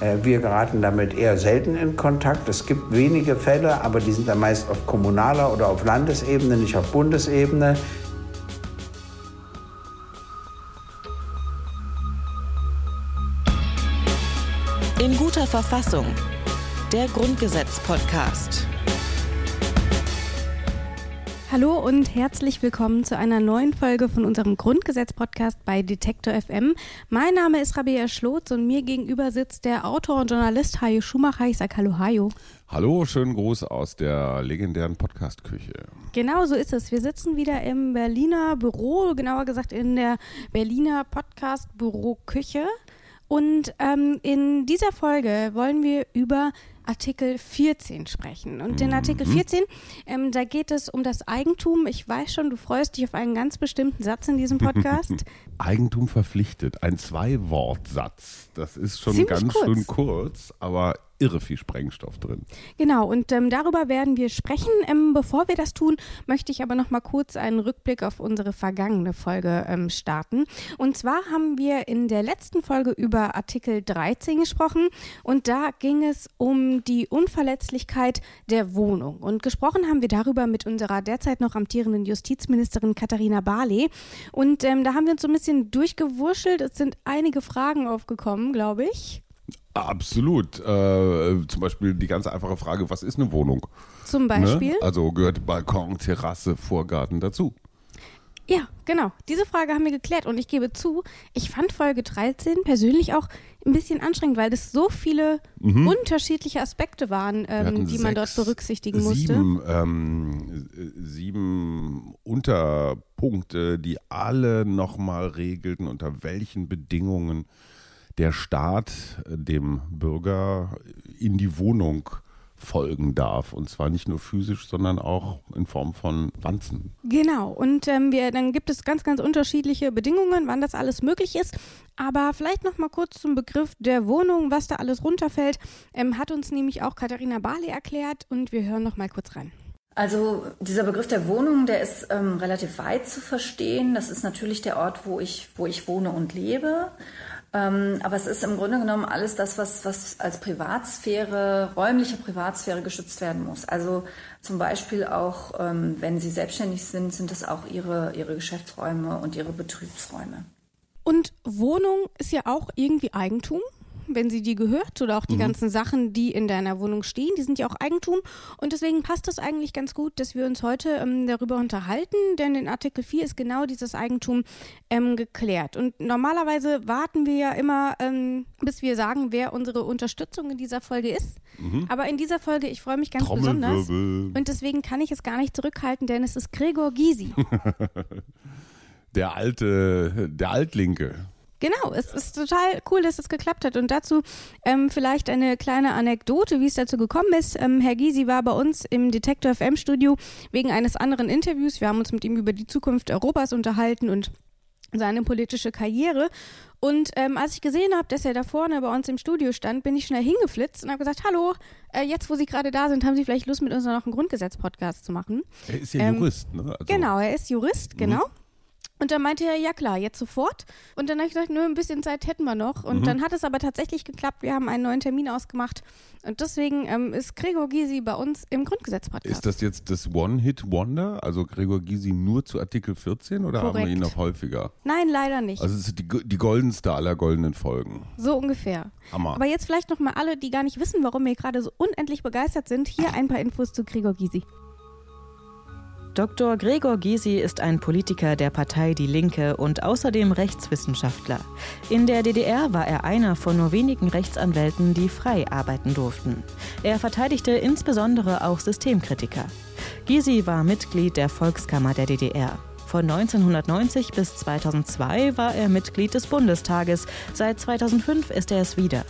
Äh, wir geraten damit eher selten in Kontakt. Es gibt wenige Fälle, aber die sind dann meist auf kommunaler oder auf Landesebene, nicht auf Bundesebene. In guter Verfassung. Der Grundgesetz-Podcast. Hallo und herzlich willkommen zu einer neuen Folge von unserem Grundgesetz-Podcast bei Detektor FM. Mein Name ist Rabea Schlotz und mir gegenüber sitzt der Autor und Journalist Hajo Schumacher. Ich sage Hallo Hajo. Hallo, schönen Gruß aus der legendären Podcast-Küche. Genau so ist es. Wir sitzen wieder im Berliner Büro, genauer gesagt in der Berliner Podcast-Büro-Küche. Und ähm, in dieser Folge wollen wir über Artikel 14 sprechen. Und in Artikel 14, mhm. ähm, da geht es um das Eigentum. Ich weiß schon, du freust dich auf einen ganz bestimmten Satz in diesem Podcast. Eigentum verpflichtet, ein Zwei-Wort-Satz. Das ist schon Ziemlich ganz kurz. schön kurz, aber irre viel Sprengstoff drin. Genau, und ähm, darüber werden wir sprechen. Ähm, bevor wir das tun, möchte ich aber noch mal kurz einen Rückblick auf unsere vergangene Folge ähm, starten. Und zwar haben wir in der letzten Folge über Artikel 13 gesprochen und da ging es um die Unverletzlichkeit der Wohnung. Und gesprochen haben wir darüber mit unserer derzeit noch amtierenden Justizministerin Katharina Barley. Und ähm, da haben wir uns so ein bisschen durchgewurschtelt. Es sind einige Fragen aufgekommen, glaube ich. Absolut. Äh, zum Beispiel die ganz einfache Frage, was ist eine Wohnung? Zum Beispiel? Ne? Also gehört Balkon, Terrasse, Vorgarten dazu? Ja, genau. Diese Frage haben wir geklärt und ich gebe zu, ich fand Folge 13 persönlich auch ein bisschen anstrengend, weil es so viele mhm. unterschiedliche Aspekte waren, ähm, die man dort berücksichtigen musste. Sieben, ähm, sieben Unterpunkte, die alle nochmal regelten, unter welchen Bedingungen der Staat äh, dem Bürger in die Wohnung folgen darf. Und zwar nicht nur physisch, sondern auch in Form von Wanzen. Genau. Und ähm, wir, dann gibt es ganz, ganz unterschiedliche Bedingungen, wann das alles möglich ist. Aber vielleicht noch mal kurz zum Begriff der Wohnung, was da alles runterfällt, ähm, hat uns nämlich auch Katharina Barley erklärt und wir hören noch mal kurz rein. Also dieser Begriff der Wohnung, der ist ähm, relativ weit zu verstehen. Das ist natürlich der Ort, wo ich, wo ich wohne und lebe. Ähm, aber es ist im Grunde genommen alles das, was, was als Privatsphäre, räumliche Privatsphäre geschützt werden muss. Also zum Beispiel auch, ähm, wenn Sie selbstständig sind, sind es auch Ihre, Ihre Geschäftsräume und Ihre Betriebsräume. Und Wohnung ist ja auch irgendwie Eigentum wenn sie dir gehört oder auch die mhm. ganzen Sachen, die in deiner Wohnung stehen, die sind ja auch Eigentum und deswegen passt das eigentlich ganz gut, dass wir uns heute ähm, darüber unterhalten, denn in Artikel 4 ist genau dieses Eigentum ähm, geklärt und normalerweise warten wir ja immer, ähm, bis wir sagen, wer unsere Unterstützung in dieser Folge ist, mhm. aber in dieser Folge, ich freue mich ganz besonders und deswegen kann ich es gar nicht zurückhalten, denn es ist Gregor Gysi. der alte, der Altlinke. Genau, es ist total cool, dass es das geklappt hat. Und dazu ähm, vielleicht eine kleine Anekdote, wie es dazu gekommen ist. Ähm, Herr Gysi war bei uns im Detektor FM Studio wegen eines anderen Interviews. Wir haben uns mit ihm über die Zukunft Europas unterhalten und seine politische Karriere. Und ähm, als ich gesehen habe, dass er da vorne bei uns im Studio stand, bin ich schnell hingeflitzt und habe gesagt, hallo, äh, jetzt wo Sie gerade da sind, haben Sie vielleicht Lust, mit uns noch einen Grundgesetz-Podcast zu machen? Er ist ja ähm, Jurist, ne? Also genau, er ist Jurist, genau. Mhm. Und dann meinte er, ja klar, jetzt sofort. Und dann habe ich gesagt, nur ein bisschen Zeit hätten wir noch. Und mhm. dann hat es aber tatsächlich geklappt. Wir haben einen neuen Termin ausgemacht. Und deswegen ähm, ist Gregor Gysi bei uns im Grundgesetz-Podcast. Ist das jetzt das One-Hit-Wonder? Also Gregor Gysi nur zu Artikel 14 oder Korrekt. haben wir ihn noch häufiger? Nein, leider nicht. Also es ist die, die goldenste aller goldenen Folgen. So ungefähr. Hammer. Aber jetzt vielleicht noch mal alle, die gar nicht wissen, warum wir gerade so unendlich begeistert sind. Hier ein paar Infos zu Gregor Gysi. Dr. Gregor Gysi ist ein Politiker der Partei Die Linke und außerdem Rechtswissenschaftler. In der DDR war er einer von nur wenigen Rechtsanwälten, die frei arbeiten durften. Er verteidigte insbesondere auch Systemkritiker. Gysi war Mitglied der Volkskammer der DDR. Von 1990 bis 2002 war er Mitglied des Bundestages. Seit 2005 ist er es wieder.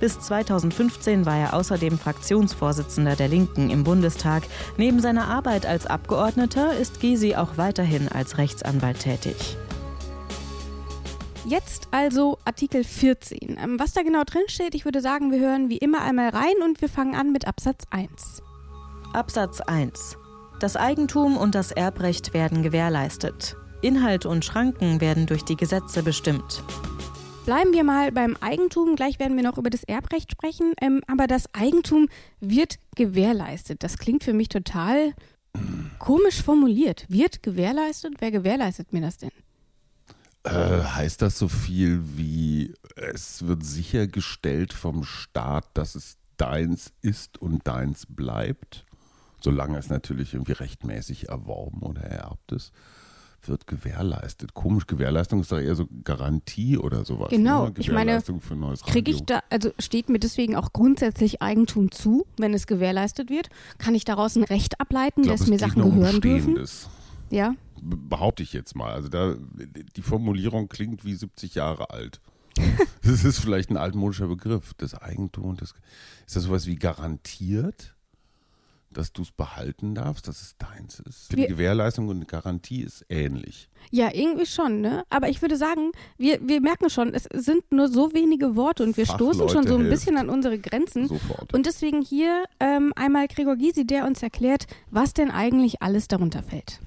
Bis 2015 war er außerdem Fraktionsvorsitzender der Linken im Bundestag. Neben seiner Arbeit als Abgeordneter ist Gysi auch weiterhin als Rechtsanwalt tätig. Jetzt also Artikel 14. Ähm, was da genau drin steht, ich würde sagen, wir hören wie immer einmal rein und wir fangen an mit Absatz 1. Absatz 1. Das Eigentum und das Erbrecht werden gewährleistet. Inhalt und Schranken werden durch die Gesetze bestimmt. Bleiben wir mal beim Eigentum. Gleich werden wir noch über das Erbrecht sprechen. Ähm, aber das Eigentum wird gewährleistet. Das klingt für mich total komisch formuliert. Wird gewährleistet? Wer gewährleistet mir das denn? Äh, heißt das so viel wie, es wird sichergestellt vom Staat, dass es deins ist und deins bleibt? Solange es natürlich irgendwie rechtmäßig erworben oder ererbt ist wird gewährleistet. Komisch, Gewährleistung ist doch eher so Garantie oder sowas. Genau, ne? ich meine, kriege ich da, also steht mir deswegen auch grundsätzlich Eigentum zu, wenn es gewährleistet wird? Kann ich daraus ein Recht ableiten, glaub, dass mir Sachen gehören dürfen? Ja. Behaupte ich jetzt mal. Also da, die Formulierung klingt wie 70 Jahre alt. das ist vielleicht ein altmodischer Begriff. Das Eigentum, das, ist das sowas wie garantiert? Dass du es behalten darfst, dass es deins ist. Die Gewährleistung und die Garantie ist ähnlich. Ja, irgendwie schon, ne? Aber ich würde sagen, wir, wir merken schon, es sind nur so wenige Worte und wir Fachleute stoßen schon so ein bisschen an unsere Grenzen. Sofort. Und deswegen hier ähm, einmal Gregor Gysi, der uns erklärt, was denn eigentlich alles darunter fällt.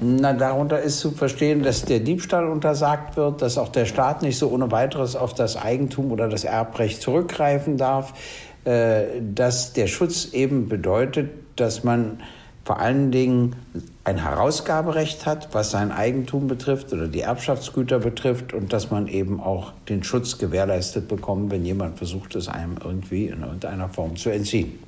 Na, darunter ist zu verstehen, dass der Diebstahl untersagt wird, dass auch der Staat nicht so ohne weiteres auf das Eigentum oder das Erbrecht zurückgreifen darf, dass der Schutz eben bedeutet, dass man vor allen Dingen ein Herausgaberecht hat, was sein Eigentum betrifft oder die Erbschaftsgüter betrifft und dass man eben auch den Schutz gewährleistet bekommt, wenn jemand versucht, es einem irgendwie in irgendeiner Form zu entziehen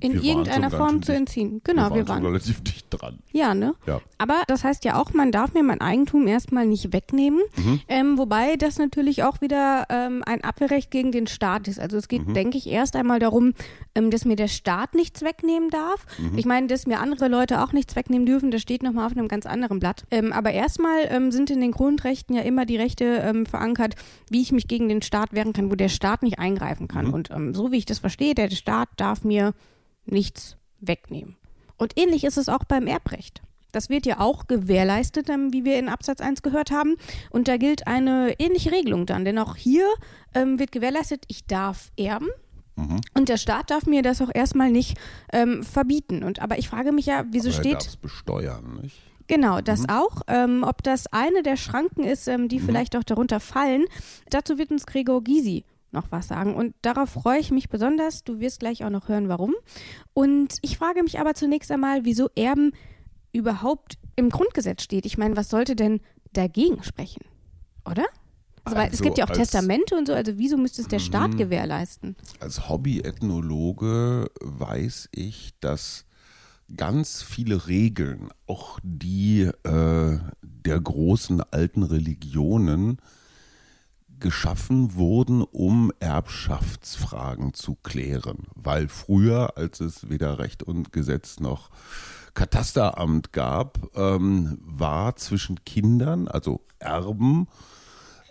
in wir irgendeiner Form zu entziehen. Genau, wir waren, wir waren relativ dicht dran. Ja, ne? Ja. Aber das heißt ja auch, man darf mir mein Eigentum erstmal nicht wegnehmen. Mhm. Ähm, wobei das natürlich auch wieder ähm, ein Abwehrrecht gegen den Staat ist. Also es geht, mhm. denke ich, erst einmal darum, ähm, dass mir der Staat nichts wegnehmen darf. Mhm. Ich meine, dass mir andere Leute auch nichts wegnehmen dürfen, das steht nochmal auf einem ganz anderen Blatt. Ähm, aber erstmal ähm, sind in den Grundrechten ja immer die Rechte ähm, verankert, wie ich mich gegen den Staat wehren kann, wo der Staat nicht eingreifen kann. Mhm. Und so wie ich das verstehe, der Staat darf mir nichts wegnehmen. Und ähnlich ist es auch beim Erbrecht. Das wird ja auch gewährleistet, ähm, wie wir in Absatz 1 gehört haben. Und da gilt eine ähnliche Regelung dann. Denn auch hier ähm, wird gewährleistet, ich darf erben. Mhm. Und der Staat darf mir das auch erstmal nicht ähm, verbieten. Und, aber ich frage mich ja, wieso aber steht. Er besteuern, nicht? Genau, das mhm. auch. Ähm, ob das eine der Schranken ist, ähm, die mhm. vielleicht auch darunter fallen, dazu wird uns Gregor Gysi noch was sagen. Und darauf freue ich mich besonders. Du wirst gleich auch noch hören, warum. Und ich frage mich aber zunächst einmal, wieso Erben überhaupt im Grundgesetz steht. Ich meine, was sollte denn dagegen sprechen? Oder? Also, also es gibt ja auch Testamente und so, also wieso müsste es der Staat mhm. gewährleisten? Als Hobby-Ethnologe weiß ich, dass ganz viele Regeln, auch die äh, der großen alten Religionen, geschaffen wurden, um Erbschaftsfragen zu klären. Weil früher, als es weder Recht und Gesetz noch Katasteramt gab, ähm, war zwischen Kindern, also Erben,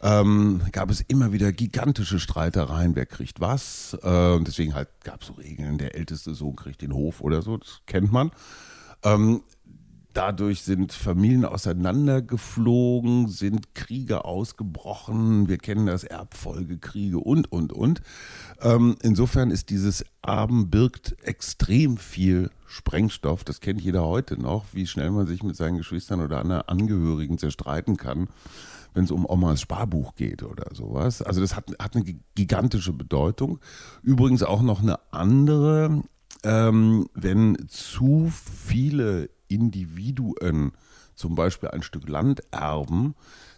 ähm, gab es immer wieder gigantische Streitereien, wer kriegt was. Äh, deswegen halt gab es so Regeln, der älteste Sohn kriegt den Hof oder so, das kennt man. Ähm, Dadurch sind Familien auseinandergeflogen, sind Kriege ausgebrochen. Wir kennen das Erbfolgekriege und, und, und. Ähm, insofern ist dieses Erben birgt extrem viel Sprengstoff. Das kennt jeder heute noch, wie schnell man sich mit seinen Geschwistern oder anderen Angehörigen zerstreiten kann, wenn es um Omas Sparbuch geht oder sowas. Also das hat, hat eine gigantische Bedeutung. Übrigens auch noch eine andere. Ähm, wenn zu viele Individuen zum Beispiel ein Stück Land erben,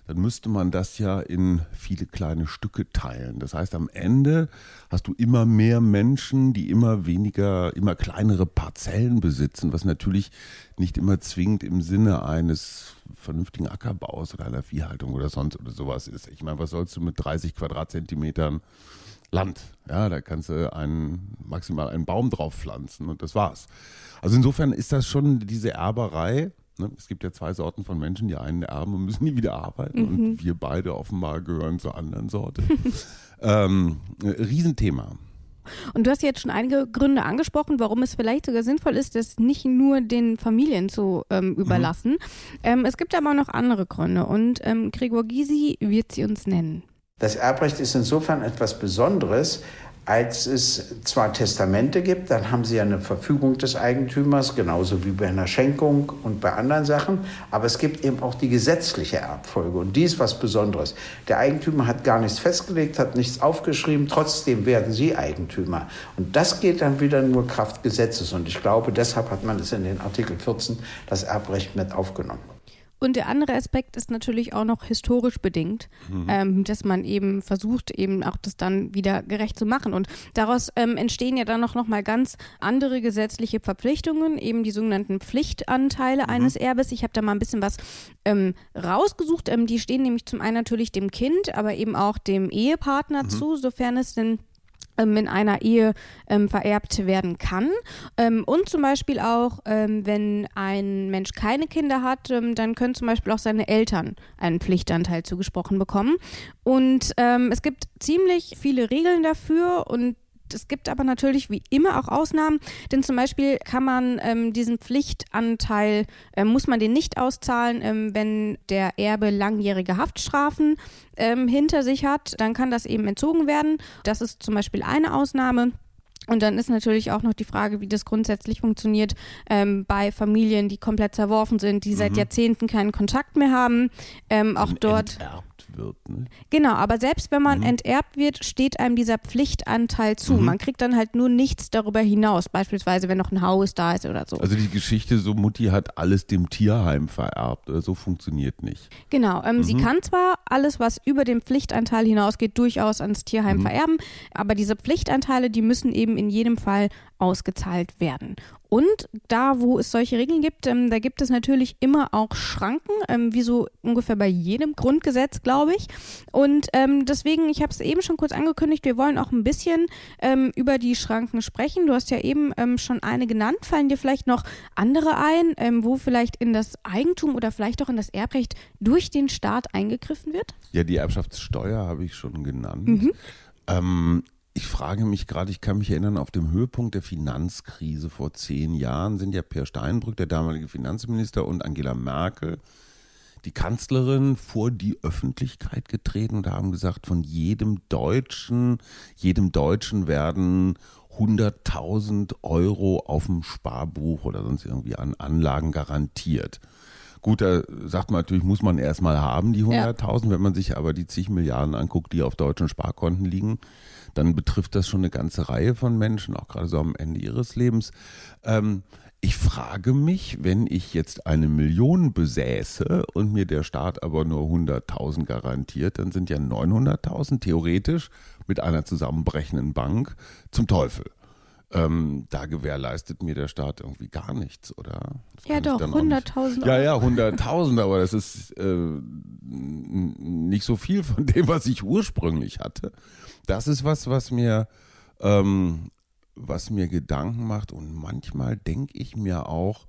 dann müsste man das ja in viele kleine Stücke teilen. Das heißt, am Ende hast du immer mehr Menschen, die immer weniger, immer kleinere Parzellen besitzen, was natürlich nicht immer zwingend im Sinne eines vernünftigen Ackerbaus oder einer Viehhaltung oder sonst oder sowas ist. Ich meine, was sollst du mit 30 Quadratzentimetern Land? Ja, da kannst du einen, maximal einen Baum drauf pflanzen und das war's. Also insofern ist das schon diese Erberei. Ne? Es gibt ja zwei Sorten von Menschen, die einen erben und müssen nie wieder arbeiten. Mhm. Und wir beide offenbar gehören zur anderen Sorte. ähm, Riesenthema. Und du hast jetzt schon einige Gründe angesprochen, warum es vielleicht sogar sinnvoll ist, das nicht nur den Familien zu ähm, mhm. überlassen. Mhm. Ähm, es gibt aber noch andere Gründe und ähm, Gregor Gysi wird sie uns nennen. Das Erbrecht ist insofern etwas Besonderes, als es zwar Testamente gibt, dann haben sie ja eine Verfügung des Eigentümers, genauso wie bei einer Schenkung und bei anderen Sachen, aber es gibt eben auch die gesetzliche Erbfolge und die ist was Besonderes. Der Eigentümer hat gar nichts festgelegt, hat nichts aufgeschrieben, trotzdem werden sie Eigentümer. Und das geht dann wieder nur Kraft Gesetzes und ich glaube, deshalb hat man es in den Artikel 14 das Erbrecht mit aufgenommen. Und der andere Aspekt ist natürlich auch noch historisch bedingt, mhm. ähm, dass man eben versucht, eben auch das dann wieder gerecht zu machen. Und daraus ähm, entstehen ja dann noch, noch mal ganz andere gesetzliche Verpflichtungen, eben die sogenannten Pflichtanteile mhm. eines Erbes. Ich habe da mal ein bisschen was ähm, rausgesucht. Ähm, die stehen nämlich zum einen natürlich dem Kind, aber eben auch dem Ehepartner mhm. zu, sofern es denn ähm, in einer Ehe ähm, vererbt werden kann. Ähm, und zum Beispiel auch, ähm, wenn ein Mensch keine Kinder hat, ähm, dann können zum Beispiel auch seine Eltern einen Pflichtanteil zugesprochen bekommen. Und es gibt ziemlich viele Regeln dafür und es gibt aber natürlich wie immer auch Ausnahmen, denn zum Beispiel kann man ähm, diesen Pflichtanteil, äh, muss man den nicht auszahlen, ähm, wenn der Erbe langjährige Haftstrafen ähm, hinter sich hat, dann kann das eben entzogen werden. Das ist zum Beispiel eine Ausnahme. Und dann ist natürlich auch noch die Frage, wie das grundsätzlich funktioniert ähm, bei Familien, die komplett zerworfen sind, die seit mhm. Jahrzehnten keinen Kontakt mehr haben. Ähm, auch dort. Enterbt wird. Ne? Genau, aber selbst wenn man mhm. enterbt wird, steht einem dieser Pflichtanteil zu. Mhm. Man kriegt dann halt nur nichts darüber hinaus, beispielsweise wenn noch ein Haus da ist oder so. Also die Geschichte, so Mutti hat alles dem Tierheim vererbt, oder so funktioniert nicht. Genau, ähm, mhm. sie kann zwar alles, was über den Pflichtanteil hinausgeht, durchaus ans Tierheim mhm. vererben, aber diese Pflichtanteile, die müssen eben in jedem Fall ausgezahlt werden. Und da, wo es solche Regeln gibt, ähm, da gibt es natürlich immer auch Schranken, ähm, wie so ungefähr bei jedem Grundgesetz, glaube ich. Und ähm, deswegen, ich habe es eben schon kurz angekündigt, wir wollen auch ein bisschen ähm, über die Schranken sprechen. Du hast ja eben ähm, schon eine genannt. Fallen dir vielleicht noch andere ein, ähm, wo vielleicht in das Eigentum oder vielleicht auch in das Erbrecht durch den Staat eingegriffen wird? Ja, die Erbschaftssteuer habe ich schon genannt. Mhm. Ich frage mich gerade, ich kann mich erinnern, auf dem Höhepunkt der Finanzkrise vor zehn Jahren sind ja Per Steinbrück, der damalige Finanzminister, und Angela Merkel, die Kanzlerin, vor die Öffentlichkeit getreten und haben gesagt, von jedem Deutschen, jedem Deutschen werden 100.000 Euro auf dem Sparbuch oder sonst irgendwie an Anlagen garantiert. Gut, da sagt man natürlich, muss man erstmal haben, die 100.000. Ja. Wenn man sich aber die zig Milliarden anguckt, die auf deutschen Sparkonten liegen, dann betrifft das schon eine ganze Reihe von Menschen, auch gerade so am Ende ihres Lebens. Ähm, ich frage mich, wenn ich jetzt eine Million besäße und mir der Staat aber nur 100.000 garantiert, dann sind ja 900.000 theoretisch mit einer zusammenbrechenden Bank zum Teufel. Ähm, da gewährleistet mir der Staat irgendwie gar nichts, oder? Ja, doch, 100.000 Ja, ja, 100.000, aber das ist äh, nicht so viel von dem, was ich ursprünglich hatte das ist was, was mir, ähm, was mir Gedanken macht. Und manchmal denke ich mir auch,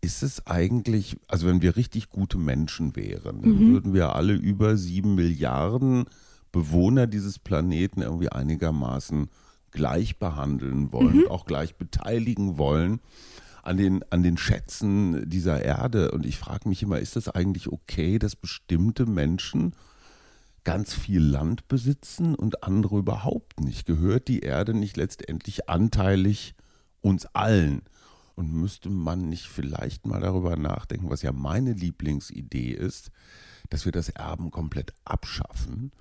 ist es eigentlich, also wenn wir richtig gute Menschen wären, dann mhm. würden wir alle über sieben Milliarden Bewohner dieses Planeten irgendwie einigermaßen gleich behandeln wollen, mhm. auch gleich beteiligen wollen an den, an den Schätzen dieser Erde. Und ich frage mich immer, ist das eigentlich okay, dass bestimmte Menschen ganz viel Land besitzen und andere überhaupt nicht? Gehört die Erde nicht letztendlich anteilig uns allen? Und müsste man nicht vielleicht mal darüber nachdenken, was ja meine Lieblingsidee ist, dass wir das Erben komplett abschaffen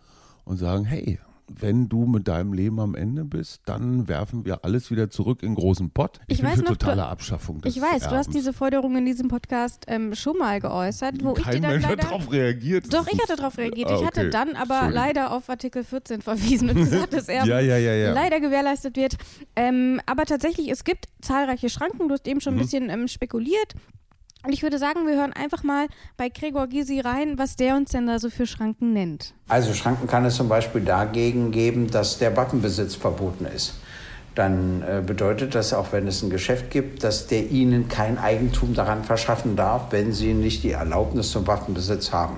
und sagen, hey, wenn du mit deinem Leben am Ende bist, dann werfen wir alles wieder zurück in großen Pott. Ich, ich bin weiß für noch, totale Abschaffung des Ich weiß, Erbens. du hast diese Forderung in diesem Podcast ähm, schon mal geäußert, wo Kein ich dir Mensch dann leider, hat darauf reagiert. Doch, ich hatte darauf reagiert. Ah, Ich hatte okay. dann aber leider auf Artikel 14 verwiesen und gesagt, dass Erben Ja, ja, ja, ja. leider gewährleistet wird. Ähm, aber tatsächlich, es gibt zahlreiche Schranken. Du hast eben schon ein Mhm. bisschen ähm, spekuliert. Und ich würde sagen, wir hören einfach mal bei Gregor Gysi rein, was der uns denn da so für Schranken nennt. Also Schranken kann es zum Beispiel dagegen geben, dass der Waffenbesitz verboten ist. Dann äh, bedeutet das, auch wenn es ein Geschäft gibt, dass der Ihnen kein Eigentum daran verschaffen darf, wenn Sie nicht die Erlaubnis zum Waffenbesitz haben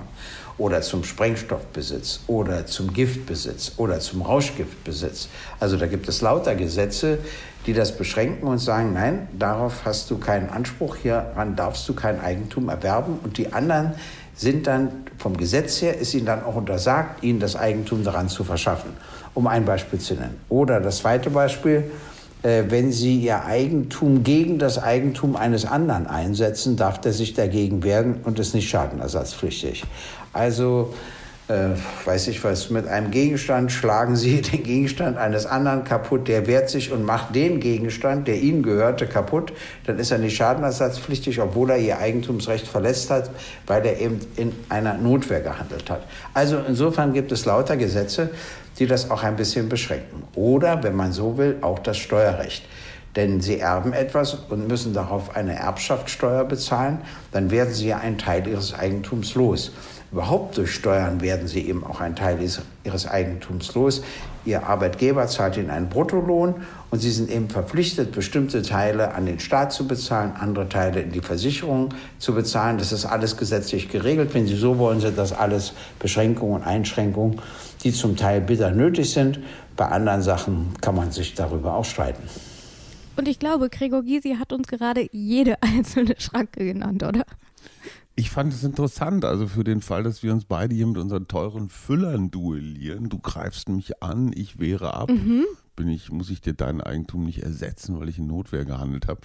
oder zum Sprengstoffbesitz oder zum Giftbesitz oder zum Rauschgiftbesitz. Also da gibt es lauter Gesetze, die das beschränken und sagen, nein, darauf hast du keinen Anspruch, hieran darfst du kein Eigentum erwerben. Und die anderen sind dann vom Gesetz her, ist ihnen dann auch untersagt, ihnen das Eigentum daran zu verschaffen, um ein Beispiel zu nennen. Oder das zweite Beispiel, wenn sie ihr Eigentum gegen das Eigentum eines anderen einsetzen, darf der sich dagegen wehren und ist nicht schadenersatzpflichtig. Also äh, weiß ich was, mit einem Gegenstand schlagen Sie den Gegenstand eines anderen kaputt, der wehrt sich und macht den Gegenstand, der Ihnen gehörte, kaputt, dann ist er nicht schadenersatzpflichtig, obwohl er Ihr Eigentumsrecht verletzt hat, weil er eben in einer Notwehr gehandelt hat. Also insofern gibt es lauter Gesetze, die das auch ein bisschen beschränken. Oder, wenn man so will, auch das Steuerrecht. Denn Sie erben etwas und müssen darauf eine Erbschaftssteuer bezahlen, dann werden Sie ja einen Teil Ihres Eigentums los. Überhaupt durch Steuern werden sie eben auch einen Teil ihres Eigentums los. Ihr Arbeitgeber zahlt ihnen einen Bruttolohn und sie sind eben verpflichtet, bestimmte Teile an den Staat zu bezahlen, andere Teile in die Versicherung zu bezahlen. Das ist alles gesetzlich geregelt. Wenn Sie so wollen, sind das alles Beschränkungen und Einschränkungen, die zum Teil bitter nötig sind. Bei anderen Sachen kann man sich darüber auch streiten. Und ich glaube, Gregor Gysi hat uns gerade jede einzelne Schranke genannt, oder? Ich fand es interessant, also für den Fall, dass wir uns beide hier mit unseren teuren Füllern duellieren. Du greifst mich an, ich wehre ab. Mhm. Bin ich, muss ich dir dein Eigentum nicht ersetzen, weil ich in Notwehr gehandelt habe.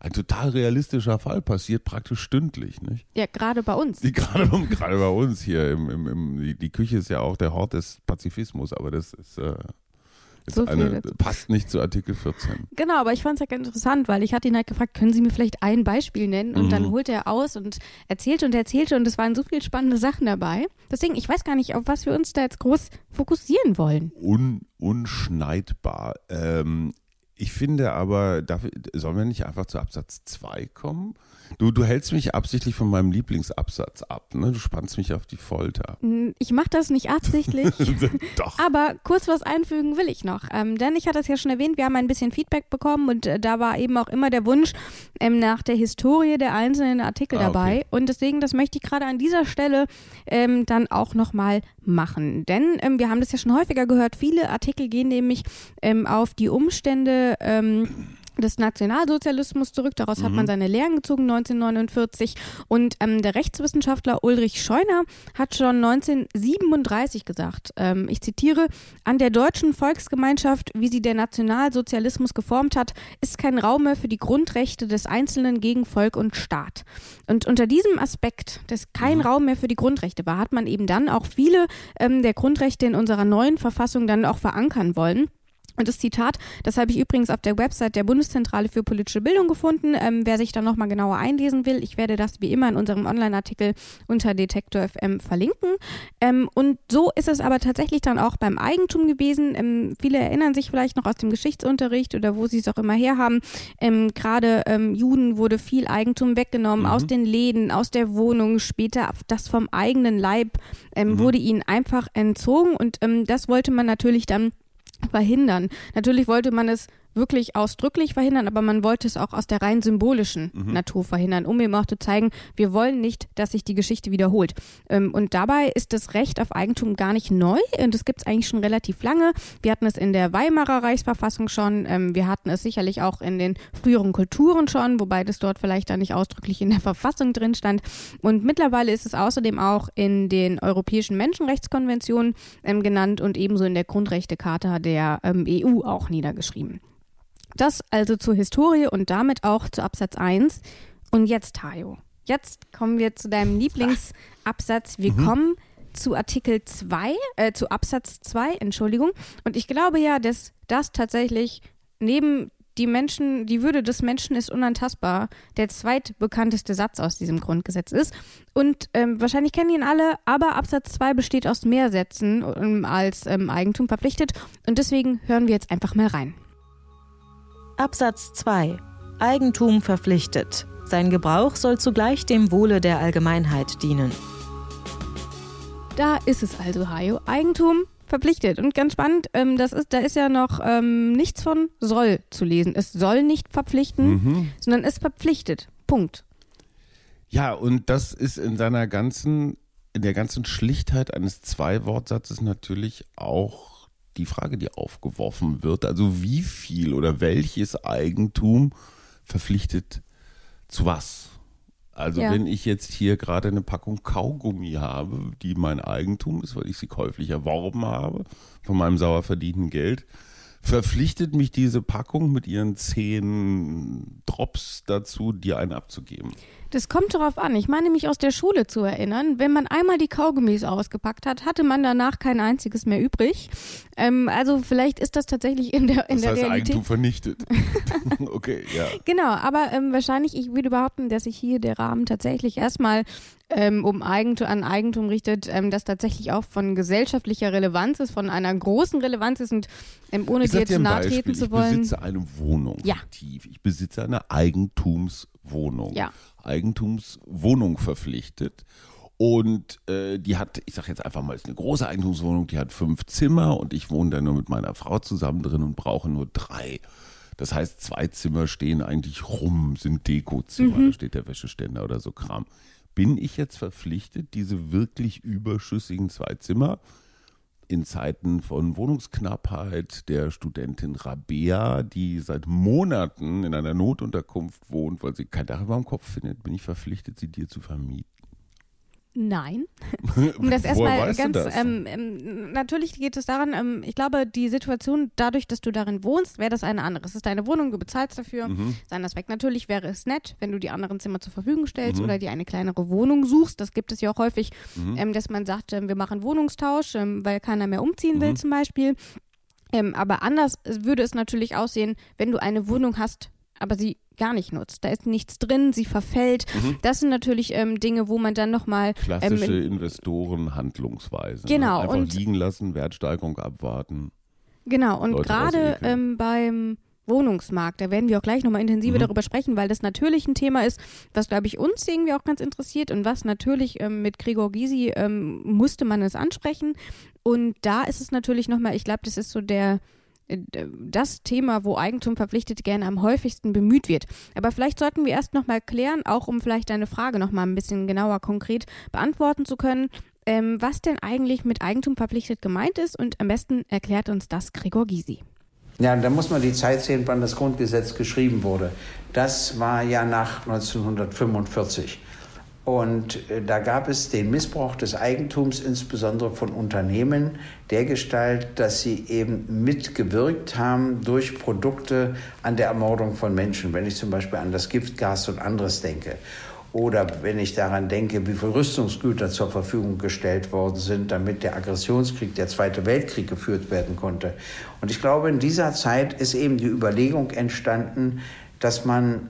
Ein total realistischer Fall passiert praktisch stündlich, nicht? Ja, gerade bei uns. Gerade, gerade bei uns hier. Im, im, im, die, die Küche ist ja auch der Hort des Pazifismus, aber das ist äh, so eine, passt nicht zu Artikel 14. Genau, aber ich fand es ja ganz interessant, weil ich hatte ihn halt gefragt, können Sie mir vielleicht ein Beispiel nennen? Und mhm. dann holte er aus und erzählte und erzählte und es waren so viele spannende Sachen dabei. Deswegen, ich weiß gar nicht, auf was wir uns da jetzt groß fokussieren wollen. Un, unschneidbar. Ähm, ich finde aber, darf, sollen wir nicht einfach zu Absatz 2 kommen? Du, du hältst mich absichtlich von meinem Lieblingsabsatz ab, ne? Du spannst mich auf die Folter. Ich mache das nicht absichtlich. Doch. Aber kurz was einfügen will ich noch. Ähm, denn ich hatte es ja schon erwähnt, wir haben ein bisschen Feedback bekommen und äh, da war eben auch immer der Wunsch ähm, nach der Historie der einzelnen Artikel ah, dabei. Okay. Und deswegen, das möchte ich gerade an dieser Stelle ähm, dann auch nochmal machen. Denn ähm, wir haben das ja schon häufiger gehört, viele Artikel gehen nämlich ähm, auf die Umstände ähm, des Nationalsozialismus zurück. Daraus mhm. hat man mhm. seine Lehren gezogen 1949. Und ähm, der Rechtswissenschaftler Ulrich Scheuner hat schon 1937 gesagt, ähm, ich zitiere, an der deutschen Volksgemeinschaft, wie sie der Nationalsozialismus geformt hat, ist kein Raum mehr für die Grundrechte des Einzelnen gegen Volk und Staat. Und unter diesem Aspekt, dass kein mhm. Raum mehr für die Grundrechte war, hat man eben dann auch viele ähm, der Grundrechte in unserer neuen Verfassung dann auch verankern wollen. Und das Zitat, das habe ich übrigens auf der Website der Bundeszentrale für politische Bildung gefunden. Ähm, wer sich da nochmal genauer einlesen will, ich werde das wie immer in unserem Online-Artikel unter Detektor FM verlinken. Ähm, und so ist es aber tatsächlich dann auch beim Eigentum gewesen. Ähm, viele erinnern sich vielleicht noch aus dem Geschichtsunterricht oder wo sie es auch immer herhaben. Ähm, Gerade ähm, Juden wurde viel Eigentum weggenommen mhm. aus den Läden, aus der Wohnung, später das vom eigenen Leib ähm, mhm. wurde ihnen einfach entzogen. Und das wollte man natürlich dann verhindern. Natürlich wollte man es wirklich ausdrücklich verhindern, aber man wollte es auch aus der rein symbolischen mhm. Natur verhindern, um eben auch zu zeigen, wir wollen nicht, dass sich die Geschichte wiederholt. Ähm, und dabei ist das Recht auf Eigentum gar nicht neu und das gibt es eigentlich schon relativ lange. Wir hatten es in der Weimarer Reichsverfassung schon, ähm, wir hatten es sicherlich auch in den früheren Kulturen schon, wobei das dort vielleicht dann nicht ausdrücklich in der Verfassung drin stand. Und mittlerweile ist es außerdem auch in den europäischen Menschenrechtskonventionen ähm, genannt und ebenso in der Grundrechtecharta der EU auch niedergeschrieben. Das also zur Historie und damit auch zu Absatz 1. Und jetzt, Tayo, jetzt kommen wir zu deinem Lieblingsabsatz. Wir mhm. kommen zu Artikel 2, äh, zu Absatz 2, Entschuldigung. Und ich glaube ja, dass das tatsächlich neben die Menschen, die Würde des Menschen ist unantastbar, der zweitbekannteste Satz aus diesem Grundgesetz ist. Und ähm, wahrscheinlich kennen ihn alle, aber Absatz 2 besteht aus mehr Sätzen um, als ähm, Eigentum verpflichtet. Und deswegen hören wir jetzt einfach mal rein. Absatz 2 Eigentum verpflichtet. Sein Gebrauch soll zugleich dem Wohle der Allgemeinheit dienen. Da ist es also, Hajo. Eigentum verpflichtet. Und ganz spannend, ähm, das ist, da ist ja noch ähm, nichts von soll zu lesen. Es soll nicht verpflichten, mhm. sondern es verpflichtet. Punkt. Ja, und das ist in seiner ganzen, in der ganzen Schlichtheit eines Zwei-Wortsatzes natürlich auch die Frage, die aufgeworfen wird. Also wie viel oder welches Eigentum verpflichtet zu was? Also Ja. wenn ich jetzt hier gerade eine Packung Kaugummi habe, die mein Eigentum ist, weil ich sie käuflich erworben habe, von meinem sauer verdienten Geld, verpflichtet mich diese Packung mit ihren zehn Drops dazu, dir einen abzugeben. Das kommt darauf an. Ich meine mich aus der Schule zu erinnern, wenn man einmal die Kaugummis ausgepackt hat, hatte man danach kein einziges mehr übrig. Ähm, also vielleicht ist das tatsächlich in der, in Das der heißt, Realität. Eigentum vernichtet. okay, ja. Genau, aber ähm, wahrscheinlich, ich würde behaupten, dass sich hier der Rahmen tatsächlich erstmal ähm, um Eigentum, an Eigentum richtet, ähm, das tatsächlich auch von gesellschaftlicher Relevanz ist, von einer großen Relevanz ist und ähm, ohne Ich dir jetzt nahe treten zu Ich wollen. besitze eine Wohnung Ja. fiktiv. Ich besitze eine Eigentumswohnung. Ja. Eigentumswohnung verpflichtet. Und äh, die hat, ich sage jetzt einfach mal, ist eine große Eigentumswohnung, die hat fünf Zimmer und ich wohne da nur mit meiner Frau zusammen drin und brauche nur drei. Das heißt, zwei Zimmer stehen eigentlich rum, sind Dekozimmer, Mhm. da steht der Wäscheständer oder so Kram. Bin ich jetzt verpflichtet, diese wirklich überschüssigen zwei Zimmer in Zeiten von Wohnungsknappheit der Studentin Rabea, die seit Monaten in einer Notunterkunft wohnt, weil sie kein Dach über dem Kopf findet, bin ich verpflichtet, sie dir zu vermieten. Nein. Um das erstmal ganz, das? ähm, ähm, natürlich geht es daran, ähm, ich glaube, die Situation, dadurch, dass du darin wohnst, wäre das eine andere. Es ist deine Wohnung, du bezahlst dafür. Mhm. Sein Aspekt natürlich wäre es nett, wenn du die anderen Zimmer zur Verfügung stellst Mhm. oder dir eine kleinere Wohnung suchst. Das gibt es ja auch häufig, ähm, dass man sagt, ähm, wir machen Wohnungstausch, ähm, weil keiner mehr umziehen Mhm. will zum Beispiel. Aber anders würde es natürlich aussehen, wenn du eine Wohnung hast, aber sie gar nicht nutzt. Da ist nichts drin, sie verfällt. Mhm. Das sind natürlich ähm, Dinge, wo man dann nochmal ähm, Klassische Investoren-Handlungsweise. Genau, Ne? Einfach und- liegen lassen, Wertsteigerung abwarten. Genau, und gerade ähm, beim Wohnungsmarkt, da werden wir auch gleich nochmal intensiver Mhm. darüber sprechen, weil das natürlich ein Thema ist, was, glaube ich, uns irgendwie auch ganz interessiert und was natürlich ähm, mit Gregor Gysi ähm, musste man es ansprechen. Und da ist es natürlich nochmal, ich glaube, das ist so der das Thema, wo Eigentum verpflichtet gerne am häufigsten bemüht wird. Aber vielleicht sollten wir erst nochmal klären, auch um vielleicht deine Frage nochmal ein bisschen genauer konkret beantworten zu können, ähm, was denn eigentlich mit Eigentum verpflichtet gemeint ist und am besten erklärt uns das Gregor Gysi. Ja, da muss man die Zeit sehen, wann das Grundgesetz geschrieben wurde. Das war ja nach 1945. Und äh, da gab es den Missbrauch des Eigentums, insbesondere von Unternehmen, der Gestalt, dass sie eben mitgewirkt haben durch Produkte an der Ermordung von Menschen. Wenn ich zum Beispiel an das Giftgas und anderes denke. Oder wenn ich daran denke, wie viel Rüstungsgüter zur Verfügung gestellt worden sind, damit der Aggressionskrieg, der Zweite Weltkrieg geführt werden konnte. Und ich glaube, in dieser Zeit ist eben die Überlegung entstanden, dass man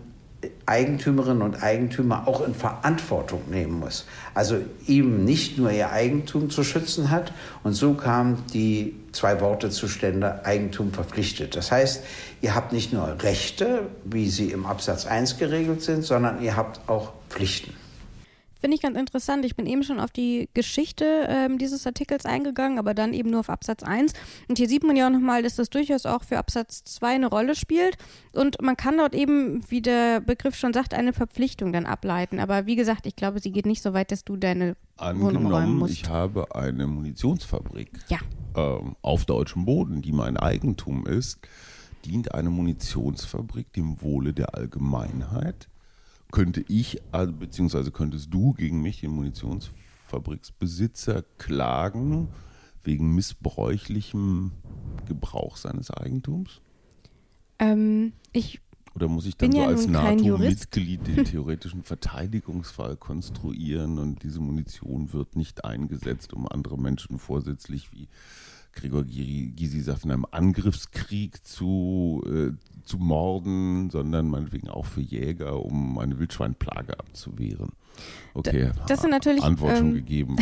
Eigentümerinnen und Eigentümer auch in Verantwortung nehmen muss. Also ihm nicht nur ihr Eigentum zu schützen hat. Und so kamen die zwei Worte zustande, Eigentum verpflichtet. Das heißt, ihr habt nicht nur Rechte, wie sie im Absatz 1 geregelt sind, sondern ihr habt auch Pflichten. Finde ich ganz interessant. Ich bin eben schon auf die Geschichte ähm, dieses Artikels eingegangen, aber dann eben nur auf Absatz 1. Und hier sieht man ja auch nochmal, dass das durchaus auch für Absatz 2 eine Rolle spielt. Und man kann dort eben, wie der Begriff schon sagt, eine Verpflichtung dann ableiten. Aber wie gesagt, ich glaube, sie geht nicht so weit, dass du deine Wohnung räumen Angenommen, musst. ich habe eine Munitionsfabrik Ja. ähm, auf deutschem Boden, die mein Eigentum ist, dient eine Munitionsfabrik dem Wohle der Allgemeinheit. Könnte ich, also, beziehungsweise könntest du gegen mich, den Munitionsfabriksbesitzer, klagen wegen missbräuchlichem Gebrauch seines Eigentums? Ähm, ich Oder muss ich dann so ja als. NATO-Mitglied den theoretischen Verteidigungsfall konstruieren und diese Munition wird nicht eingesetzt, um andere Menschen vorsätzlich, wie Gregor Gysi sagt, in einem Angriffskrieg zu, äh, zu morden, sondern meinetwegen auch für Jäger, um eine Wildschweinplage abzuwehren. Okay, das sind natürlich, Antwort schon ähm, gegeben.